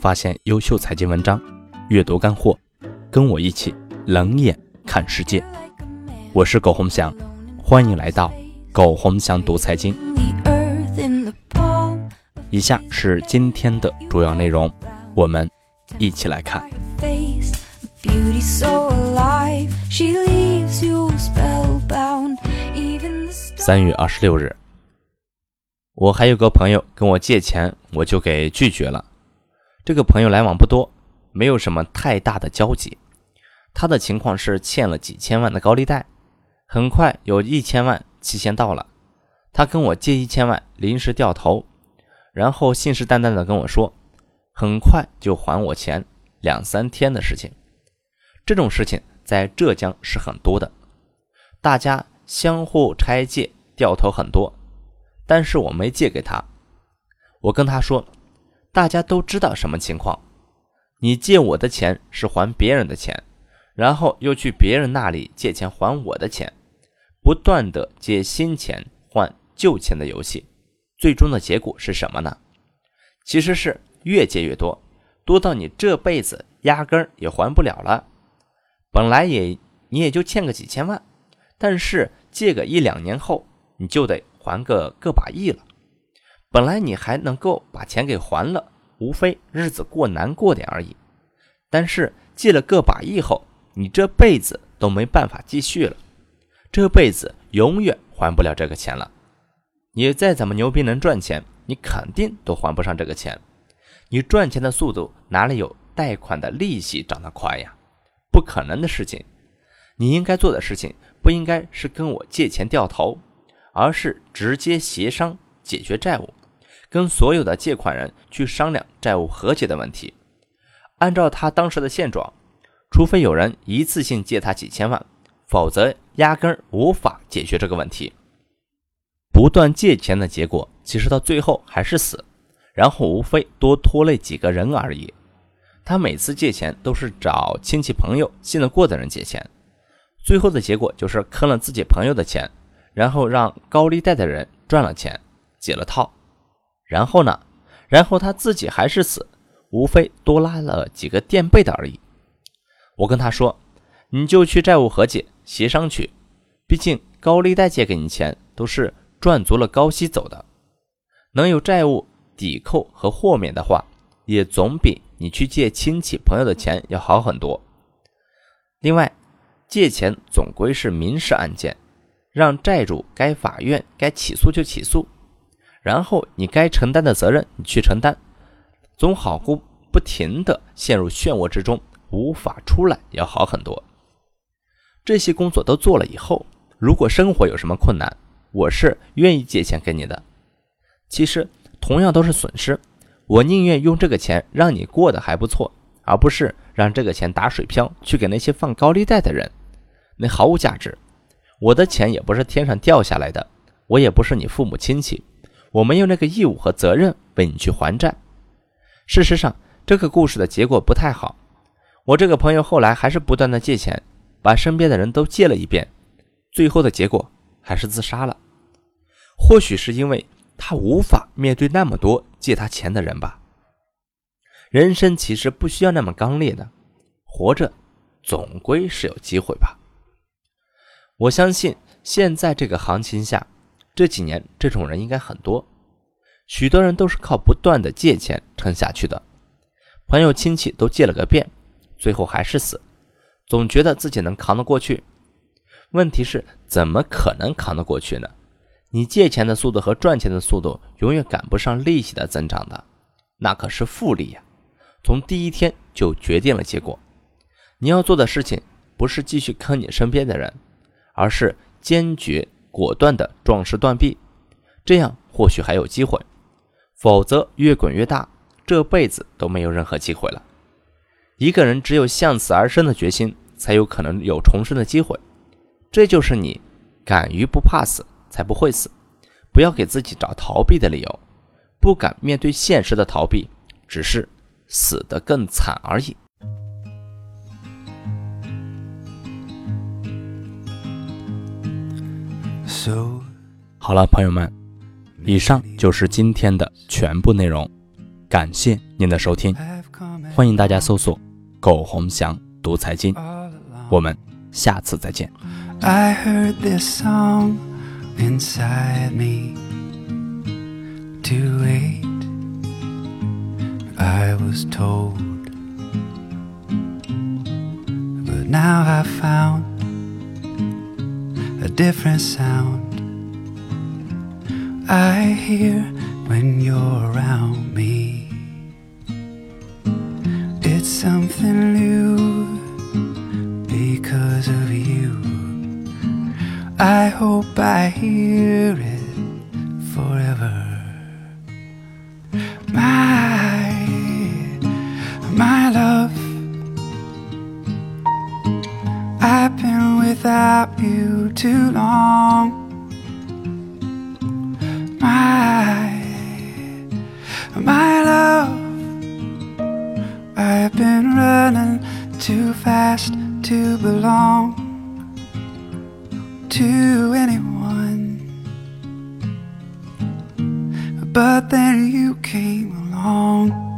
发现优秀财经文章，阅读干货，跟我一起冷眼看世界。我是苟洪祥，欢迎来到苟洪祥读财经。以下是今天的主要内容，我们一起来看。三月二十六日。我还有个朋友跟我借钱，我就给拒绝了。这个朋友来往不多，没有什么太大的交集。他的情况是欠了几千万的高利贷，很快有一千万期限到了，他跟我借一千万，临时掉头，然后信誓旦旦的跟我说，很快就还我钱，两三天的事情。这种事情在浙江是很多的，大家相互拆借，掉头很多。但是我没借给他，我跟他说，大家都知道什么情况，你借我的钱是还别人的钱，然后又去别人那里借钱还我的钱，不断的借新钱换旧钱的游戏，最终的结果是什么呢？其实是越借越多，多到你这辈子压根儿也还不了了。本来也你也就欠个几千万，但是借个一两年后，你就得。还个个把亿了，本来你还能够把钱给还了，无非日子过难过点而已。但是借了个把亿后，你这辈子都没办法继续了，这辈子永远还不了这个钱了。你再怎么牛逼能赚钱，你肯定都还不上这个钱。你赚钱的速度哪里有贷款的利息涨得快呀？不可能的事情。你应该做的事情不应该是跟我借钱掉头。而是直接协商解决债务，跟所有的借款人去商量债务和解的问题。按照他当时的现状，除非有人一次性借他几千万，否则压根儿无法解决这个问题。不断借钱的结果，其实到最后还是死，然后无非多拖累几个人而已。他每次借钱都是找亲戚朋友信得过的人借钱，最后的结果就是坑了自己朋友的钱。然后让高利贷的人赚了钱，解了套，然后呢？然后他自己还是死，无非多拉了几个垫背的而已。我跟他说：“你就去债务和解协商去，毕竟高利贷借给你钱都是赚足了高息走的，能有债务抵扣和豁免的话，也总比你去借亲戚朋友的钱要好很多。另外，借钱总归是民事案件。”让债主该法院该起诉就起诉，然后你该承担的责任你去承担，总好过不停的陷入漩涡之中无法出来要好很多。这些工作都做了以后，如果生活有什么困难，我是愿意借钱给你的。其实同样都是损失，我宁愿用这个钱让你过得还不错，而不是让这个钱打水漂去给那些放高利贷的人，那毫无价值。我的钱也不是天上掉下来的，我也不是你父母亲戚，我没有那个义务和责任为你去还债。事实上，这个故事的结果不太好。我这个朋友后来还是不断的借钱，把身边的人都借了一遍，最后的结果还是自杀了。或许是因为他无法面对那么多借他钱的人吧。人生其实不需要那么刚烈的，活着总归是有机会吧。我相信现在这个行情下，这几年这种人应该很多，许多人都是靠不断的借钱撑下去的，朋友亲戚都借了个遍，最后还是死，总觉得自己能扛得过去。问题是怎么可能扛得过去呢？你借钱的速度和赚钱的速度永远赶不上利息的增长的，那可是复利呀，从第一天就决定了结果。你要做的事情不是继续坑你身边的人。而是坚决果断的壮士断臂，这样或许还有机会，否则越滚越大，这辈子都没有任何机会了。一个人只有向死而生的决心，才有可能有重生的机会。这就是你敢于不怕死，才不会死。不要给自己找逃避的理由，不敢面对现实的逃避，只是死得更惨而已。好了，朋友们，以上就是今天的全部内容，感谢您的收听，欢迎大家搜索“苟洪祥读财经”，我们下次再见。I heard this song inside me to wait. I was told, but now I found a different sound. I hear when you're around me. It's something new because of you. I hope I hear it forever. My, my love. I've been without you too long. Fast to belong to anyone. But then you came along.